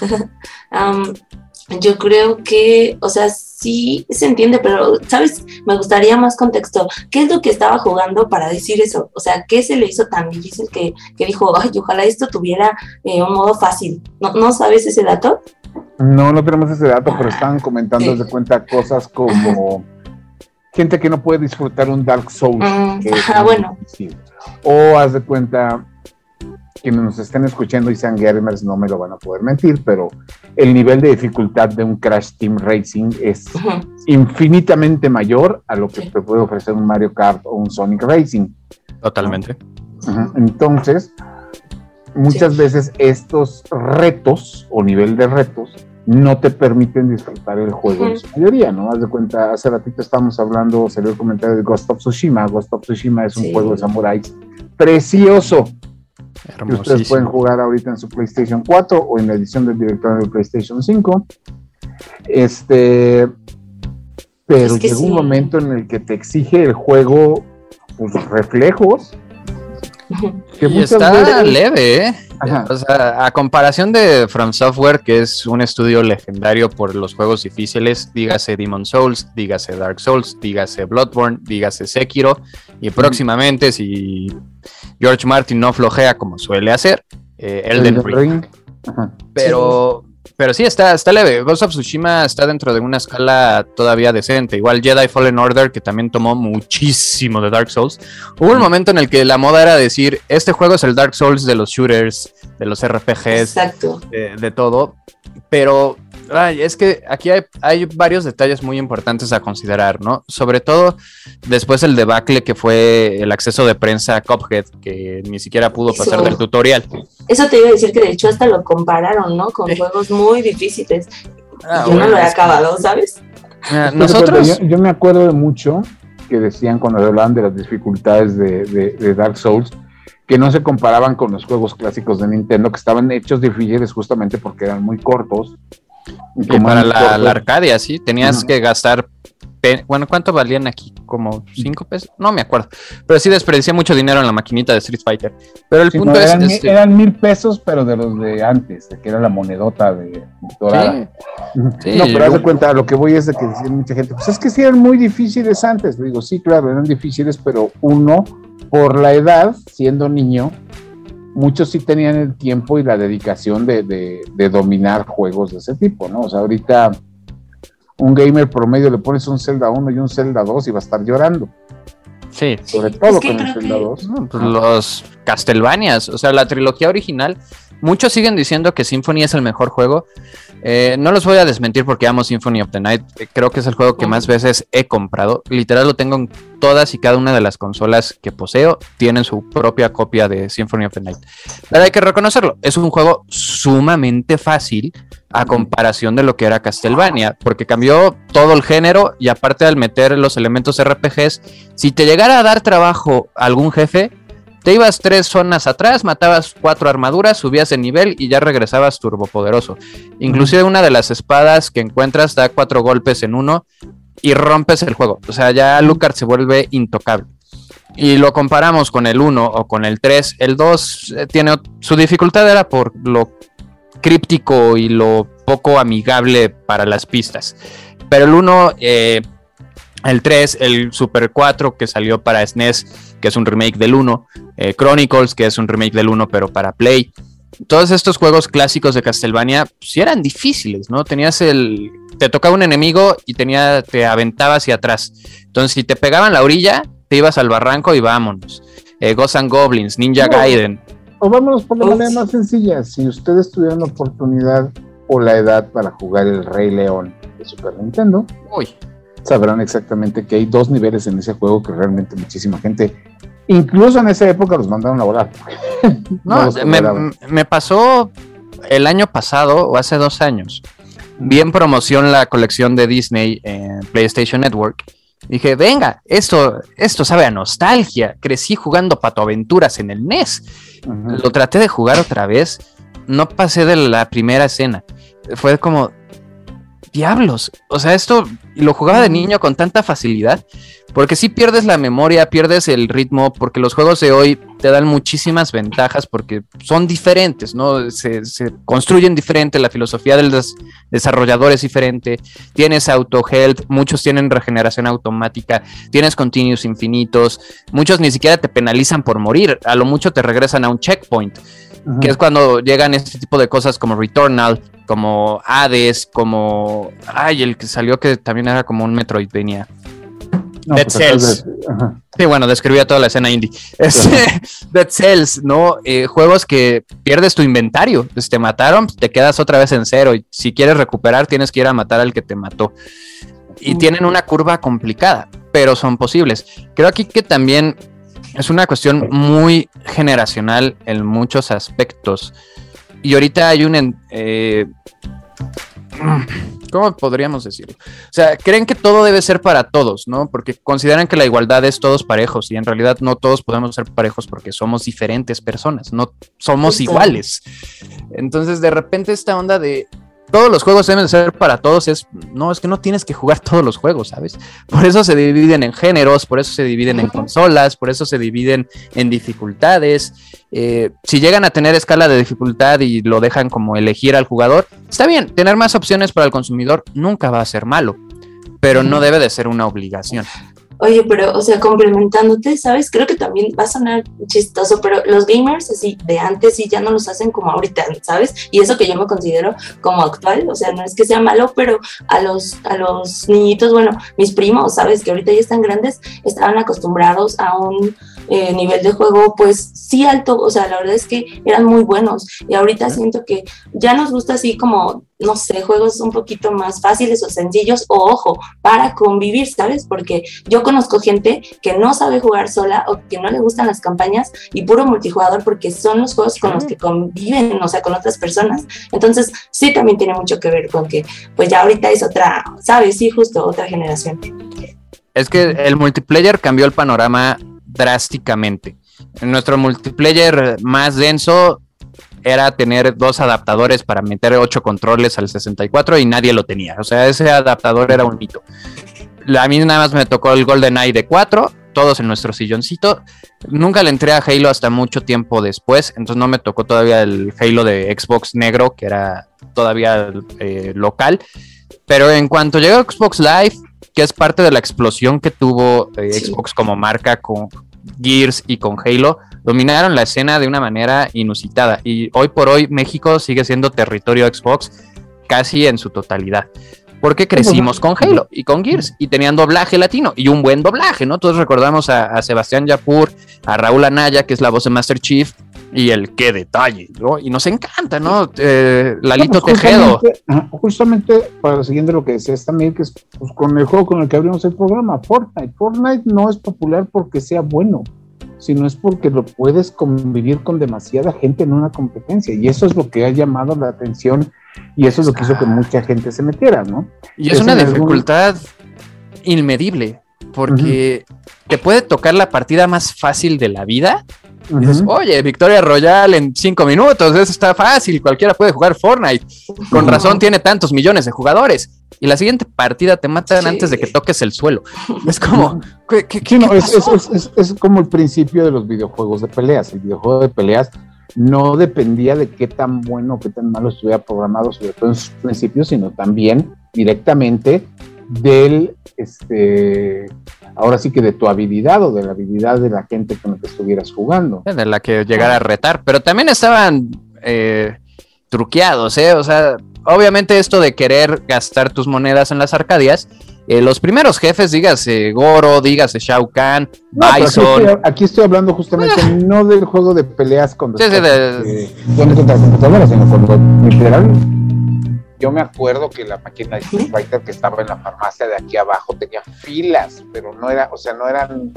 [laughs] yo creo que, o sea, sí se entiende, pero, ¿sabes? Me gustaría más contexto. ¿Qué es lo que estaba jugando para decir eso? O sea, ¿qué se le hizo tan difícil que, que dijo, ay, ojalá esto tuviera eh, un modo fácil? ¿No, ¿No sabes ese dato? No, no tenemos ese dato, pero estaban comentando de cuenta cosas como gente que no puede disfrutar un Dark Souls. ah, bueno. O haz de cuenta, quienes nos estén escuchando y sean gamers no me lo van a poder mentir, pero el nivel de dificultad de un Crash Team Racing es infinitamente mayor a lo que te puede ofrecer un Mario Kart o un Sonic Racing. Totalmente. Entonces, muchas veces estos retos o nivel de retos no te permiten disfrutar el juego en su mayoría, ¿no? Haz de cuenta, hace ratito estábamos hablando, salió el comentario de Ghost of Tsushima. Ghost of Tsushima es un juego de samuráis precioso. Que ustedes pueden jugar ahorita en su PlayStation 4 o en la edición del director del PlayStation 5. Este, pero llega un momento en el que te exige el juego pues, reflejos y está leve, ¿eh? O sea, a comparación de From Software, que es un estudio legendario por los juegos difíciles, dígase Demon Souls, dígase Dark Souls, dígase Bloodborne, dígase Sekiro, y próximamente, si George Martin no flojea como suele hacer, eh, Elden, Ring. Pero, pero sí, está, está leve. Ghost of Tsushima está dentro de una escala todavía decente. Igual Jedi Fallen Order, que también tomó muchísimo de Dark Souls. Hubo un momento en el que la moda era decir, este juego es el Dark Souls de los shooters, de los RPGs, Exacto. De, todo. Pero Ay, es que aquí hay, hay, varios detalles muy importantes a considerar, ¿no? Sobre todo después el debacle que fue el acceso de prensa a Cuphead, que ni siquiera pudo pasar del tutorial. Eso te iba a decir que de hecho hasta lo compararon, ¿no? Con juegos muy difíciles. Ah, yo no lo he acabado, ¿sabes? nosotros... Yo, me acuerdo de mucho que decían cuando hablaban de las dificultades de, de Dark Souls, que no se comparaban con los juegos clásicos de Nintendo, que estaban hechos difíciles justamente porque eran muy cortos para la, Arcadia, sí, tenías que gastar. Bueno, ¿cuánto valían aquí? ¿Como cinco pesos? No me acuerdo. Pero sí desperdicié mucho dinero en la maquinita de Street Fighter. Pero el punto es. Este eran, mil pesos, pero de los de antes, de que era la monedota de dorada. Sí. no, pero haz de cuenta, lo que voy es de que decía mucha gente, pues es que sí eran muy difíciles antes. digo, sí, claro, eran difíciles, pero uno, por la edad, siendo niño, muchos sí tenían el tiempo y la dedicación de, dominar juegos de ese tipo, ¿no? O sea, ahorita un gamer promedio le pones un Zelda 1 y un Zelda 2 y va a estar llorando. Sí. Sobre todo con el Zelda 2. Pues los Castlevanias, o sea, la trilogía original, muchos siguen diciendo que Symphony es el mejor juego, eh, no los voy a desmentir porque amo Symphony of the Night. Creo que es el juego que más veces he comprado. Literal lo tengo en todas y cada una de las consolas que poseo. Tienen su propia copia de Symphony of the Night. Pero hay que reconocerlo. Es un juego sumamente fácil a comparación de lo que era Castlevania. Porque cambió todo el género y aparte al meter los elementos RPGs, si te llegara a dar trabajo algún jefe, te ibas tres zonas atrás, matabas cuatro armaduras, subías de nivel y ya regresabas turbopoderoso. Inclusive una de las espadas que encuentras da cuatro golpes en uno y rompes el juego. O sea, ya Lucard se vuelve intocable. Y lo comparamos con el 1 o con el 3. El 2 eh, tiene su dificultad era por lo críptico y lo poco amigable para las pistas. Pero el 1 el 3, el Super 4 que salió para SNES, que es un remake del 1, eh, Chronicles, que es un remake del 1 pero para Play. Todos estos juegos clásicos de Castlevania pues, sí eran difíciles, ¿no? Tenías el... Te tocaba un enemigo y tenía, te aventaba hacia atrás. Entonces, si te pegaban la orilla, te ibas al barranco y vámonos. Eh, Ghosts and Goblins, Ninja Gaiden. O vámonos por la manera más sencilla. Si ustedes tuvieran la oportunidad o la edad para jugar el Rey León de Super Nintendo, Uy sabrán exactamente que hay dos niveles en ese juego que realmente muchísima gente, incluso en esa época, los mandaron a volar. [laughs] no, me, pasó el año pasado o hace dos años. Vi en promoción la colección de Disney en PlayStation Network. Dije, venga, esto, esto sabe a nostalgia. Crecí jugando Pato Aventuras en el NES. Lo traté de jugar otra vez. No pasé de la primera escena. Fue como, diablos. O sea, esto lo jugaba de niño con tanta facilidad. Porque si pierdes la memoria, pierdes el ritmo, porque los juegos de hoy te dan muchísimas ventajas porque son diferentes, ¿no? Se, construyen diferente, la filosofía del desarrollador es diferente, tienes auto-health, muchos tienen regeneración automática, tienes continuos infinitos, muchos ni siquiera te penalizan por morir, a lo mucho te regresan a un checkpoint que es cuando llegan este tipo de cosas como Returnal, como Hades, como. Ay, el que salió que también era como un Metroidvania. Dead pues Cells. Sí, bueno, describía toda la escena indie. [laughs] Dead Cells, ¿no? Eh, juegos que pierdes tu inventario. Pues te mataron, te quedas otra vez en cero. Y si quieres recuperar, tienes que ir a matar al que te mató. Y tienen una curva complicada, pero son posibles. Creo aquí que también es una cuestión muy generacional en muchos aspectos. Y ahorita hay un... Eh, ¿Cómo podríamos decirlo? O sea, creen que todo debe ser para todos, ¿no? Porque consideran que la igualdad es todos parejos y en realidad no todos podemos ser parejos porque somos diferentes personas, no somos iguales. Entonces, de repente esta onda de todos los juegos deben ser para todos, es, no, es que no tienes que jugar todos los juegos, ¿sabes? Por eso se dividen en géneros, por eso se dividen en consolas, por eso se dividen en dificultades. Eh, si llegan a tener escala de dificultad y lo dejan como elegir al jugador, está bien, tener más opciones para el consumidor nunca va a ser malo, pero no debe de ser una obligación. Oye, pero, o sea, complementándote, ¿sabes? Creo que también va a sonar chistoso, pero los gamers así de antes sí ya no los hacen como ahorita, ¿sabes? Y eso que yo me considero como actual, o sea, no es que sea malo, pero a los, a los niñitos, bueno, mis primos, ¿sabes? Que ahorita ya están grandes, estaban acostumbrados a un eh, nivel de juego, pues sí alto, o sea, la verdad es que eran muy buenos y ahorita siento que ya nos gusta así como, no sé, juegos un poquito más fáciles o sencillos o ojo, para convivir, ¿sabes? Porque yo conozco gente que no sabe jugar sola o que no le gustan las campañas y puro multijugador porque son los juegos con los que conviven, o sea, con otras personas. Entonces, sí también tiene mucho que ver con que, pues ya ahorita es otra, ¿sabes? Sí, justo otra generación. Es que el multiplayer cambió el panorama drásticamente. En nuestro multiplayer más denso era tener dos adaptadores para meter ocho controles al 64 y nadie lo tenía. O sea, ese adaptador era un mito. A mí nada más me tocó el GoldenEye de 4, todos en nuestro silloncito. Nunca le entré a Halo hasta mucho tiempo después, entonces no me tocó todavía el Halo de Xbox negro, que era todavía eh, local. Pero en cuanto llegó Xbox Live, que es parte de la explosión que tuvo eh, Xbox como marca con Gears y con Halo, dominaron la escena de una manera inusitada. Y hoy por hoy México sigue siendo territorio Xbox casi en su totalidad. Porque crecimos con Halo y con Gears y tenían doblaje latino y un buen doblaje, ¿no? Todos recordamos a, Sebastián Yapur, a Raúl Anaya, que es la voz de Master Chief, y el qué detalle, ¿no? Y nos encanta, ¿no? Eh, Lalito pues Tejedo. Justamente, para siguiendo lo que decías también, que es pues, con el juego con el que abrimos el programa, Fortnite. Fortnite no es popular porque sea bueno, sino es porque lo puedes convivir con demasiada gente en una competencia. Y eso es lo que ha llamado la atención y eso es lo que hizo que mucha gente se metiera, ¿no? Y es, una dificultad inmedible, porque te puede tocar la partida más fácil de la vida oye, Victoria Royal en cinco minutos, eso está fácil, cualquiera puede jugar Fortnite. Con razón tiene tantos millones de jugadores. Y la siguiente partida te matan antes de que toques el suelo. Es como... es, como el principio de los videojuegos de peleas. El videojuego de peleas no dependía de qué tan bueno o qué tan malo estuviera programado, sobre todo en sus principios, sino también directamente del, este, ahora sí que de tu habilidad o de la habilidad de la gente con la que estuvieras jugando. De la que llegara a retar, pero también estaban eh, truqueados, ¿eh? O sea, obviamente esto de querer gastar tus monedas en las arcadias, eh, los primeros jefes, dígase Goro, dígase Shao Kahn, Bison. Aquí estoy, hablando justamente ah. no del juego de peleas con, sí, sí, de... sino literal yo me acuerdo que la máquina de Street Fighter que estaba en la farmacia de aquí abajo tenía filas, pero no era, o sea, no eran,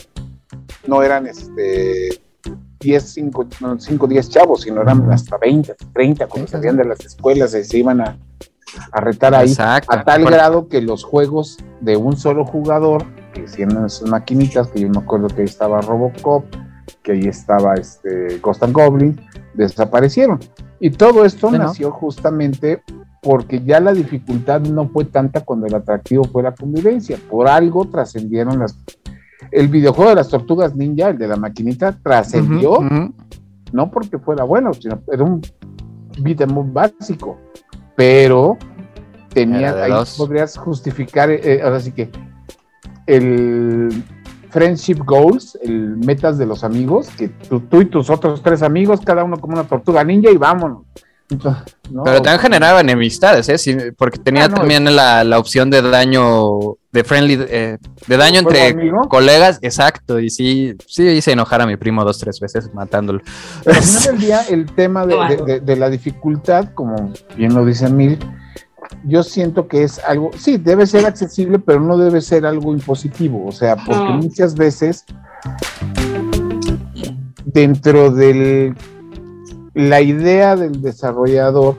no eran este 10, 5, 5 10 chavos, sino eran hasta 20, 30 cuando salían de las escuelas y se iban a, a retar ahí, a tal grado que los juegos de un solo jugador, que tienen esas maquinitas, que yo me acuerdo que ahí estaba Robocop, que ahí estaba este Ghost and Goblin, desaparecieron. Y todo esto nació justamente porque ya la dificultad no fue tanta cuando el atractivo fue la convivencia. Por algo trascendieron las... El videojuego de las tortugas ninja, el de la maquinita, trascendió, no porque fuera bueno, sino era un beat'em básico, pero tenía, ahí podrías justificar, eh, eh, ahora sí que el friendship goals, el metas de los amigos, que tú, tú y tus otros tres amigos, cada uno como una tortuga ninja y vámonos. Pero también generaba enemistades, ¿eh? porque tenía ah, también la, opción de daño, de friendly, eh, de daño entre colegas, exacto, y sí, sí hice enojar a mi primo dos, tres veces matándolo. Pero al final [laughs] del día, el tema de, la dificultad, como bien lo dice Mil, yo siento que es algo, sí, debe ser accesible, pero no debe ser algo impositivo, o sea, porque muchas veces dentro del la idea del desarrollador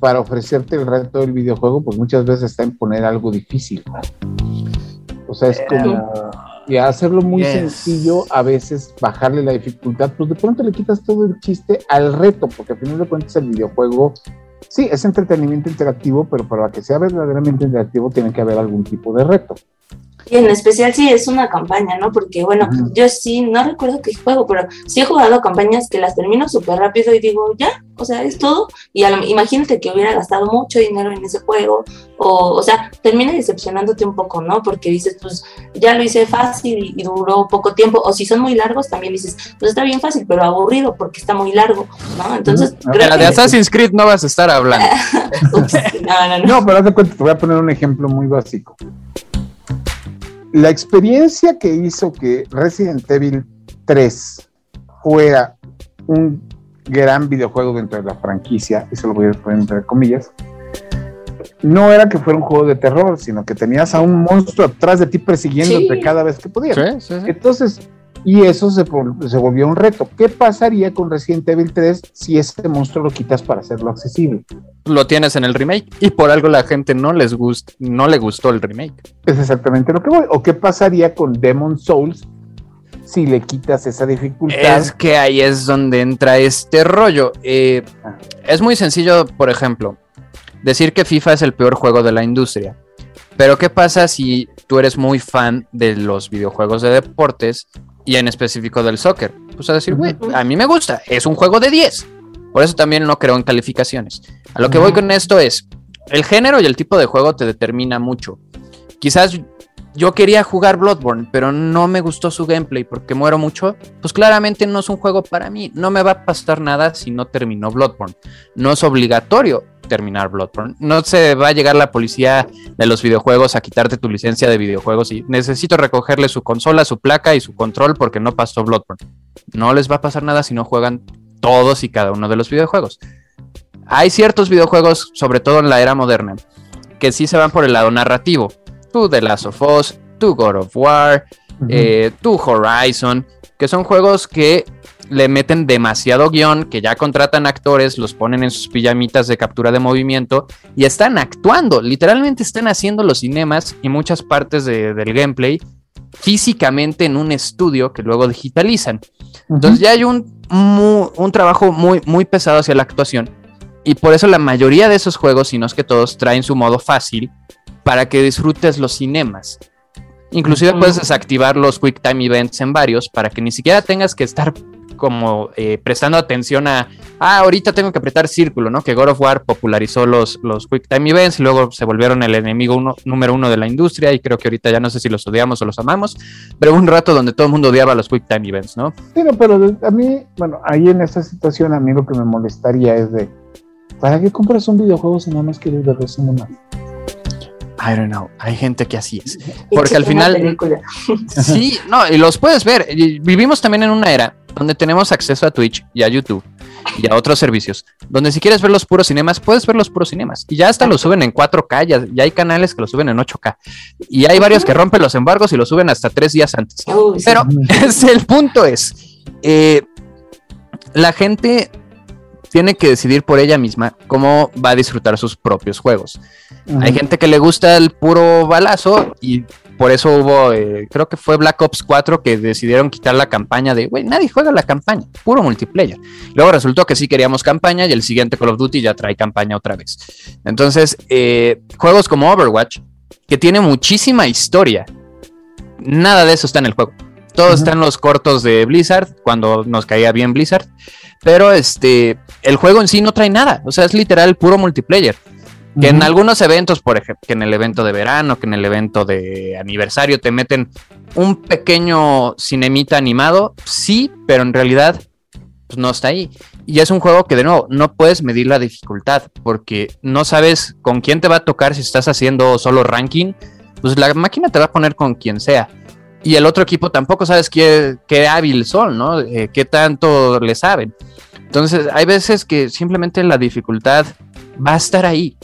para ofrecerte el reto del videojuego, pues muchas veces está en poner algo difícil. O sea, es como y hacerlo muy sencillo, a veces bajarle la dificultad, pues de pronto le quitas todo el chiste al reto, porque al final de cuentas el videojuego, sí, es entretenimiento interactivo, pero para que sea verdaderamente interactivo tiene que haber algún tipo de reto. Y en especial si es una campaña, ¿no? Porque, bueno, yo sí, no recuerdo qué juego, pero sí he jugado campañas que las termino súper rápido y digo, ya, o sea, es todo. Y imagínate que hubiera gastado mucho dinero en ese juego, o, o sea, termina decepcionándote un poco, ¿no? Porque dices, pues ya lo hice fácil y, duró poco tiempo, o si son muy largos, también dices, pues está bien fácil, pero aburrido porque está muy largo, ¿no? Entonces, creo de Assassin's Creed no vas a estar hablando. [laughs] no, no, no. No, pero haz de cuenta, te voy a poner un ejemplo muy básico la experiencia que hizo que Resident Evil 3 fuera un gran videojuego dentro de la franquicia, eso lo voy a poner entre comillas, no era que fuera un juego de terror, sino que tenías a un monstruo atrás de ti persiguiéndote cada vez que podías. Entonces, y eso se, se, volvió un reto. ¿Qué pasaría con Resident Evil 3 si ese monstruo lo quitas para hacerlo accesible? Lo tienes en el remake y por algo la gente no les gust no le gustó el remake. Es exactamente lo que voy. ¿O qué pasaría con Demon Souls si le quitas esa dificultad? Es que ahí es donde entra este rollo. Eh, ah. Es muy sencillo, por ejemplo, decir que FIFA es el peor juego de la industria. Pero ¿qué pasa si tú eres muy fan de los videojuegos de deportes y en específico del soccer. Pues a decir, güey, a mí me gusta, es un juego de 10. Por eso también no creo en calificaciones. A lo que voy con esto es, el género y el tipo de juego te determina mucho. Quizás yo quería jugar Bloodborne, pero no me gustó su gameplay porque muero mucho. Pues claramente no es un juego para mí. No me va a pasar nada si no terminó Bloodborne. No es obligatorio terminar Bloodborne. No se va a llegar la policía de los videojuegos a quitarte tu licencia de videojuegos y necesito recogerle su consola, su placa y su control porque no pasó Bloodborne. No les va a pasar nada si no juegan todos y cada uno de los videojuegos. Hay ciertos videojuegos, sobre todo en la era moderna, que sí se van por el lado narrativo. The Last of Us, tu God of War, eh, tu Horizon, que son juegos que le meten demasiado guion, que ya contratan actores, los ponen en sus pijamitas de captura de movimiento y están actuando, literalmente están haciendo los cinemas y muchas partes del gameplay físicamente en un estudio que luego digitalizan. Entonces ya hay un, un trabajo muy, muy pesado hacia la actuación y por eso la mayoría de esos juegos, si no es que todos, traen su modo fácil para que disfrutes los cinemas. Inclusive puedes desactivar los Quick Time Events en varios para que ni siquiera tengas que estar como eh, prestando atención a, ah, ahorita tengo que apretar círculo, ¿no? Que God of War popularizó los, los Quick Time Events y luego se volvieron el enemigo número uno de la industria y creo que ahorita ya no sé si los odiamos o los amamos, pero hubo un rato donde todo el mundo odiaba los Quick Time Events, ¿no? Sí, pero a mí, bueno, ahí en esa situación a mí lo que me molestaría es de, ¿para qué compras un videojuego si nada más quieres ver más? I don't know, hay gente que así es. [laughs] Porque al final... [laughs] Sí, no, y los puedes ver. Vivimos también en una era donde tenemos acceso a Twitch y a YouTube y a otros servicios, donde si quieres ver los puros cinemas, puedes ver los puros cinemas. Y ya hasta lo suben en 4K, ya, hay canales que lo suben en 8K. Y hay varios que rompen los embargos y lo suben hasta tres días antes. Pero [laughs] el punto es, eh, la gente tiene que decidir por ella misma cómo va a disfrutar sus propios juegos. Hay gente que le gusta el puro balazo y por eso hubo, eh, creo que fue Black Ops 4 que decidieron quitar la campaña de, güey, nadie juega la campaña, puro multiplayer. Luego resultó que sí queríamos campaña y el siguiente Call of Duty ya trae campaña otra vez. Entonces, eh, juegos como Overwatch, que tiene muchísima historia, nada de eso está en el juego. Todo está en los cortos de Blizzard, cuando nos caía bien Blizzard. Pero este, el juego en sí no trae nada. O sea, es literal puro multiplayer. Que en algunos eventos, por ejemplo, que en el evento de verano, que en el evento de aniversario te meten un pequeño cinemita animado, sí, pero en realidad pues, no está ahí. Y es un juego que de nuevo no puedes medir la dificultad porque no sabes con quién te va a tocar si estás haciendo solo ranking. Pues la máquina te va a poner con quien sea. Y el otro equipo tampoco sabes qué, qué hábil son, ¿no? Eh, qué tanto le saben. Entonces, hay veces que simplemente la dificultad va a estar ahí.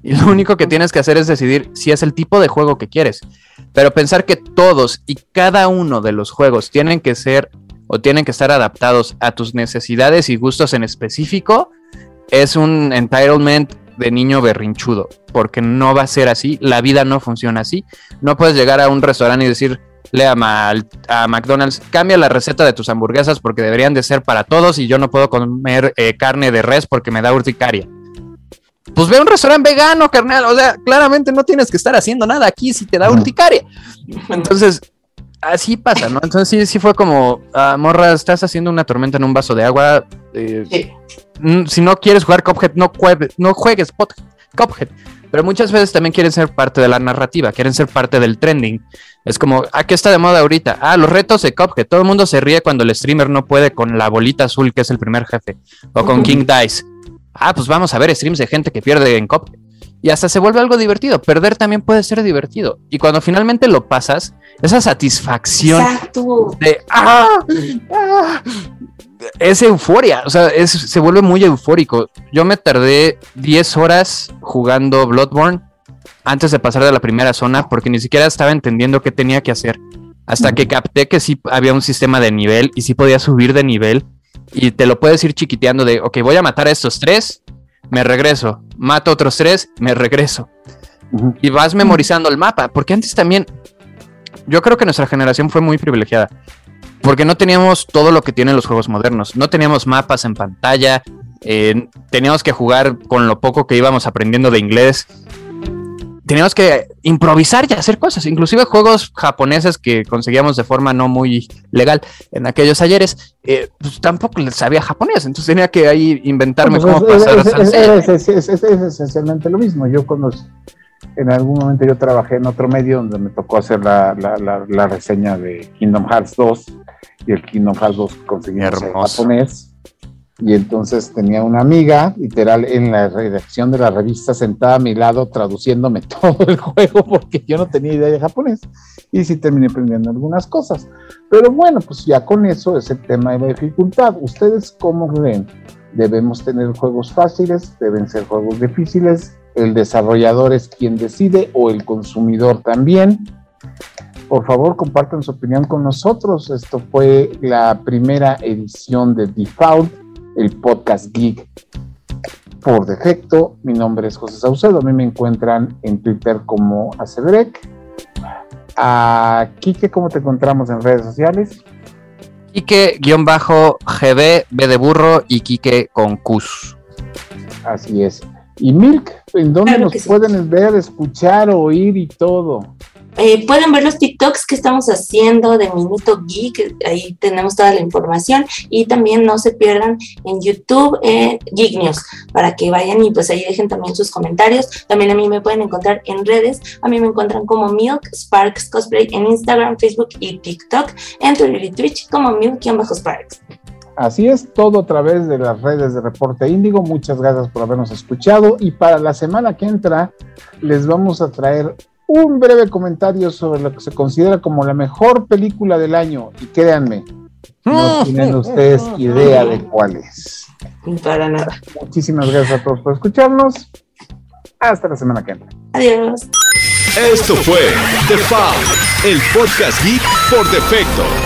Y lo único que tienes que hacer es decidir si es el tipo de juego que quieres. Pero pensar que todos y cada uno de los juegos tienen que ser o tienen que estar adaptados a tus necesidades y gustos en específico es un entitlement de niño berrinchudo, porque no va a ser así, la vida no funciona así. No puedes llegar a un restaurante y decir, le a, a McDonald's, cambia la receta de tus hamburguesas porque deberían de ser para todos y yo no puedo comer eh, carne de res porque me da urticaria. Pues ve a un restaurante vegano, carnal. O sea, claramente no tienes que estar haciendo nada aquí si te da urticaria. Entonces, así pasa, ¿no? Entonces sí, sí fue como, ah, morra, estás haciendo una tormenta en un vaso de agua. Eh, si no quieres jugar Cuphead, no, juegues, no juegues Cuphead. Pero muchas veces también quieren ser parte de la narrativa, quieren ser parte del trending. Es como, ¿a qué está de moda ahorita? Ah, los retos de Cuphead. Todo el mundo se ríe cuando el streamer no puede con la bolita azul, que es el primer jefe, o con King [laughs] Dice. Ah, pues vamos a ver streams de gente que pierde en Cuphead. y hasta se vuelve algo divertido. Perder también puede ser divertido. Y cuando finalmente lo pasas, esa satisfacción de ¡ah! ¡ah! es euforia, o sea, se vuelve muy eufórico. Yo me tardé 10 horas jugando Bloodborne antes de pasar de la primera zona porque ni siquiera estaba entendiendo qué tenía que hacer. Hasta que capté que sí había un sistema de nivel y sí podía subir de nivel. Y te lo puedes ir chiquiteando de, ok, voy a matar a estos tres, me regreso, mato a otros tres, me regreso. Y vas memorizando el mapa, porque antes también, yo creo que nuestra generación fue muy privilegiada, porque no teníamos todo lo que tienen los juegos modernos, no teníamos mapas en pantalla, eh, teníamos que jugar con lo poco que íbamos aprendiendo de inglés teníamos que improvisar y hacer cosas, inclusive juegos japoneses que conseguíamos de forma no muy legal en aquellos ayeres, eh, pues tampoco les sabía japonés, entonces tenía que ahí inventarme pues cómo pasar es, es, es, esencialmente lo mismo. Yo cuando en algún momento yo trabajé en otro medio donde me tocó hacer la, la, la, reseña de Kingdom Hearts 2 y el Kingdom Hearts 2 conseguí en japonés y entonces tenía una amiga, literal, en la redacción de la revista sentada a mi lado traduciéndome [laughs] todo el juego porque yo no tenía idea de japonés y sí terminé aprendiendo algunas cosas. Pero bueno, pues ya con eso es el tema de la dificultad. ¿Ustedes cómo ven? ¿Debemos tener juegos fáciles? ¿Deben ser juegos difíciles? ¿El desarrollador es quien decide o el consumidor también? Por favor, compartan su opinión con nosotros. Esto fue la primera edición de Default el podcast Geek por defecto. Mi nombre es José Saucedo. A mí me encuentran en Twitter como Acebrek. A Kike, ¿cómo te encontramos en redes sociales? Kike-GB, B de burro y Kike con Cus. Así es. Y Milk, ¿en dónde nos pueden ver, escuchar, oír y todo? Eh, pueden ver los TikToks que estamos haciendo de Minuto Geek, ahí tenemos toda la información y también no se pierdan en YouTube eh, Geek News para que vayan y pues ahí dejen también sus comentarios. También a mí me pueden encontrar en redes, a mí me encuentran como Milk Sparks Cosplay en Instagram, Facebook y TikTok, en Twitter y Twitch como Milk-Sparks. Así es, todo a través de las redes de Reporte Índigo. Muchas gracias por habernos escuchado y para la semana que entra les vamos a traer un breve comentario sobre lo que se considera como la mejor película del año. Y créanme, no [laughs] tienen ustedes idea de cuál es. Para nada. Muchísimas gracias a todos por escucharnos. Hasta la semana que viene. Adiós. Esto fue The Foul, el podcast geek por defecto.